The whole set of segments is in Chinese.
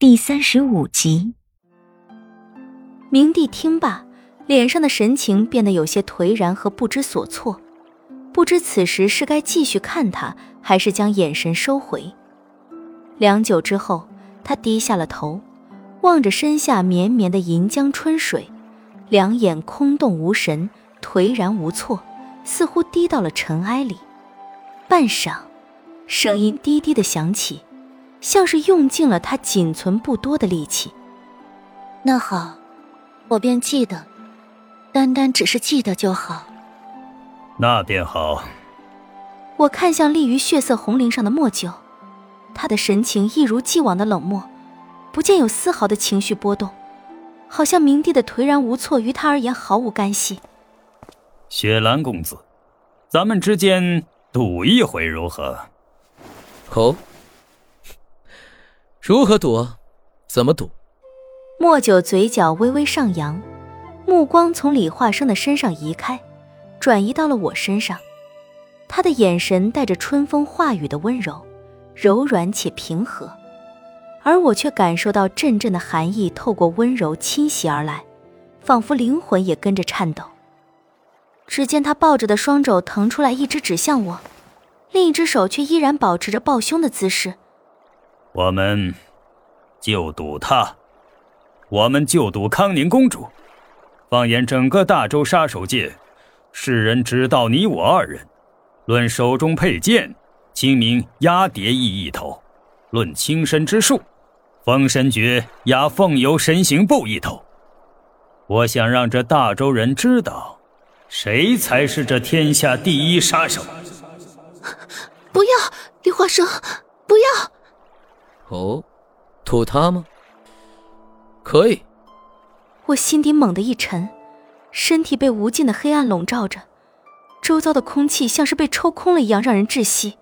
第三十五集，明帝听罢，脸上的神情变得有些颓然和不知所措，不知此时是该继续看他，还是将眼神收回。良久之后，他低下了头，望着身下绵绵的银江春水，两眼空洞无神，颓然无措，似乎低到了尘埃里。半晌，声音低低的响起。像是用尽了他仅存不多的力气。那好，我便记得，单单只是记得就好。那便好。我看向立于血色红绫上的莫九，他的神情一如既往的冷漠，不见有丝毫的情绪波动，好像明帝的颓然无措于他而言毫无干系。雪兰公子，咱们之间赌一回如何？好。如何赌？怎么赌？莫九嘴角微微上扬，目光从李化生的身上移开，转移到了我身上。他的眼神带着春风化雨的温柔，柔软且平和，而我却感受到阵阵的寒意透过温柔侵袭而来，仿佛灵魂也跟着颤抖。只见他抱着的双肘腾出来一只指向我，另一只手却依然保持着抱胸的姿势。我们就赌他，我们就赌康宁公主。放眼整个大周杀手界，世人只道你我二人。论手中佩剑，清明压蝶翼一头；论轻身之术，封神诀压凤游神行步一头。我想让这大周人知道，谁才是这天下第一杀手。不要，李华生，不要。哦，吐他吗？可以。我心底猛地一沉，身体被无尽的黑暗笼罩着，周遭的空气像是被抽空了一样，让人窒息，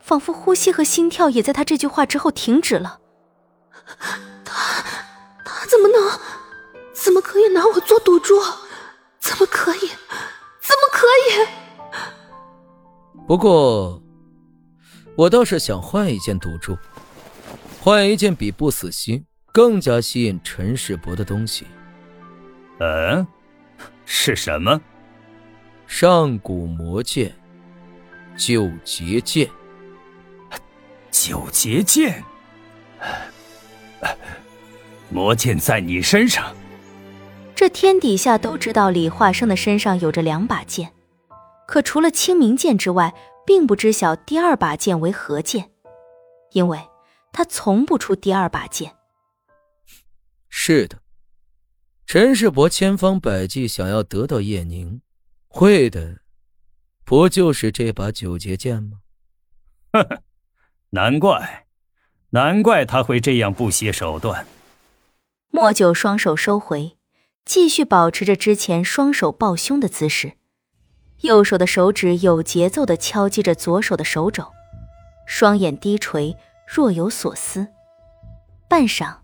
仿佛呼吸和心跳也在他这句话之后停止了。他，他怎么能，怎么可以拿我做赌注？怎么可以？怎么可以？不过，我倒是想换一件赌注。换一件比不死心更加吸引陈世伯的东西。嗯，是什么？上古魔剑，九节剑。九节剑，魔剑在你身上。这天底下都知道李化生的身上有着两把剑，可除了清明剑之外，并不知晓第二把剑为何剑，因为。他从不出第二把剑。是的，陈世伯千方百计想要得到叶宁，会的不就是这把九节剑吗？呵呵，难怪，难怪他会这样不惜手段。莫九双手收回，继续保持着之前双手抱胸的姿势，右手的手指有节奏的敲击着左手的手肘，双眼低垂。若有所思，半晌，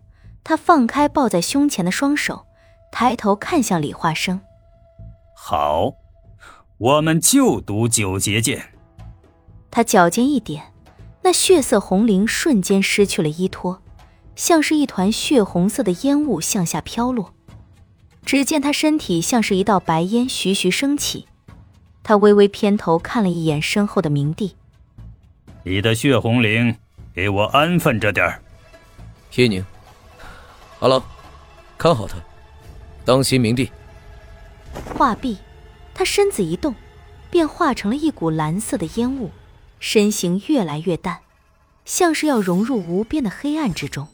他放开抱在胸前的双手，抬头看向李化生。好，我们就赌九节剑。他脚尖一点，那血色红绫瞬间失去了依托，像是一团血红色的烟雾向下飘落。只见他身体像是一道白烟徐徐升起，他微微偏头看了一眼身后的明帝，你的血红绫。给我安分着点儿，叶宁。阿郎，看好他，当心明帝。话毕，他身子一动，便化成了一股蓝色的烟雾，身形越来越淡，像是要融入无边的黑暗之中。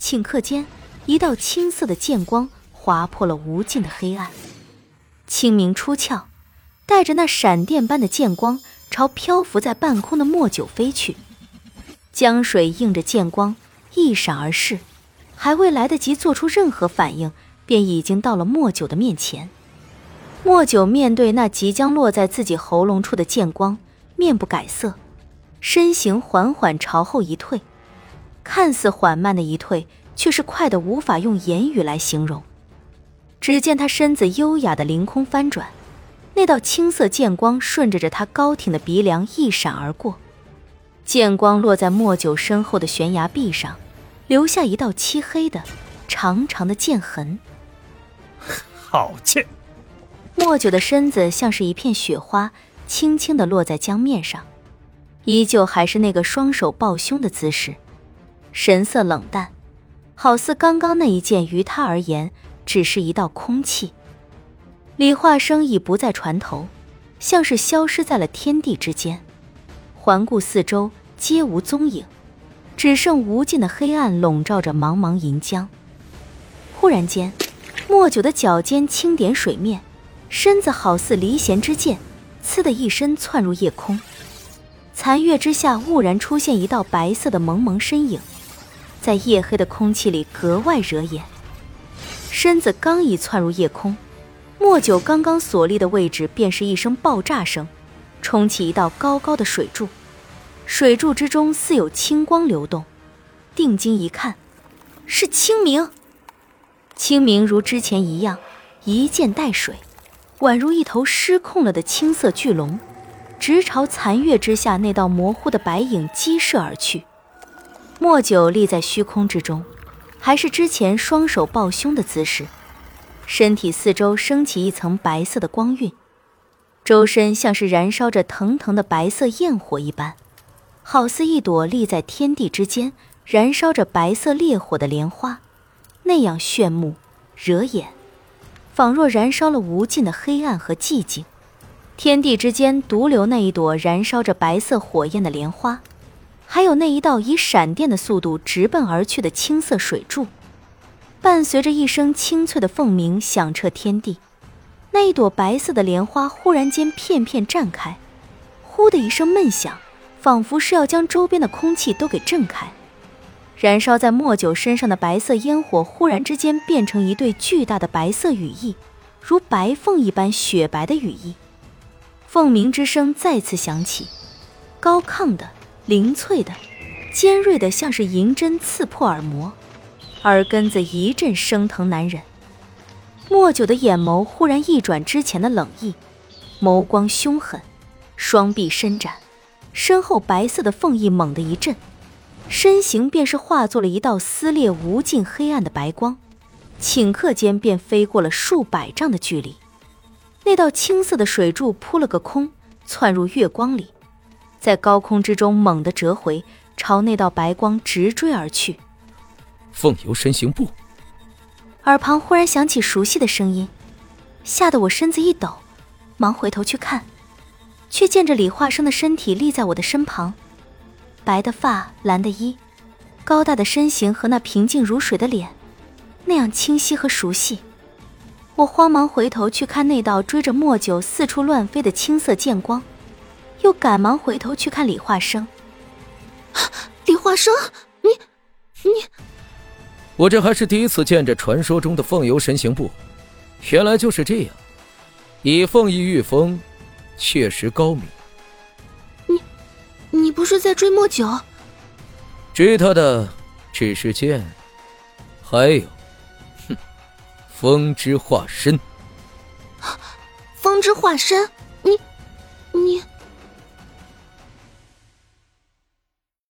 顷刻间，一道青色的剑光划破了无尽的黑暗，清明出鞘，带着那闪电般的剑光，朝漂浮在半空的墨九飞去。江水映着剑光，一闪而逝，还未来得及做出任何反应，便已经到了莫九的面前。莫九面对那即将落在自己喉咙处的剑光，面不改色，身形缓缓朝后一退，看似缓慢的一退，却是快得无法用言语来形容。只见他身子优雅的凌空翻转，那道青色剑光顺着着他高挺的鼻梁一闪而过。剑光落在莫九身后的悬崖壁上，留下一道漆黑的、长长的剑痕。好剑！莫九的身子像是一片雪花，轻轻的落在江面上，依旧还是那个双手抱胸的姿势，神色冷淡，好似刚刚那一剑于他而言只是一道空气。李化生已不在船头，像是消失在了天地之间，环顾四周，皆无踪影，只剩无尽的黑暗笼罩着茫茫银江。忽然间，莫九的脚尖轻点水面，身子好似离弦之箭，呲的一声窜入夜空。残月之下，蓦然出现一道白色的蒙蒙身影，在夜黑的空气里格外惹眼。身子刚一窜入夜空。莫九刚刚所立的位置，便是一声爆炸声，冲起一道高高的水柱，水柱之中似有青光流动。定睛一看，是清明。清明如之前一样，一剑带水，宛如一头失控了的青色巨龙，直朝残月之下那道模糊的白影激射而去。莫九立在虚空之中，还是之前双手抱胸的姿势。身体四周升起一层白色的光晕，周身像是燃烧着腾腾的白色焰火一般，好似一朵立在天地之间、燃烧着白色烈火的莲花，那样炫目、惹眼，仿若燃烧了无尽的黑暗和寂静。天地之间独留那一朵燃烧着白色火焰的莲花，还有那一道以闪电的速度直奔而去的青色水柱。伴随着一声清脆的凤鸣，响彻天地。那一朵白色的莲花忽然间片片绽开，呼的一声闷响，仿佛是要将周边的空气都给震开。燃烧在莫九身上的白色烟火，忽然之间变成一对巨大的白色羽翼，如白凤一般雪白的羽翼。凤鸣之声再次响起，高亢的、灵脆的、尖锐的，像是银针刺破耳膜。耳根子一阵生疼难忍，莫九的眼眸忽然一转之前的冷意，眸光凶狠，双臂伸展，身后白色的凤翼猛地一震，身形便是化作了一道撕裂无尽黑暗的白光，顷刻间便飞过了数百丈的距离。那道青色的水柱扑了个空，窜入月光里，在高空之中猛地折回，朝那道白光直追而去。凤游神行步，耳旁忽然响起熟悉的声音，吓得我身子一抖，忙回头去看，却见着李化生的身体立在我的身旁，白的发，蓝的衣，高大的身形和那平静如水的脸，那样清晰和熟悉。我慌忙回头去看那道追着莫九四处乱飞的青色剑光，又赶忙回头去看李化生。李化生，你，你。我这还是第一次见这传说中的凤游神行步，原来就是这样，以凤翼御风，确实高明。你，你不是在追莫九？追他的只是剑，还有，哼，风之化身。风之化身，你，你。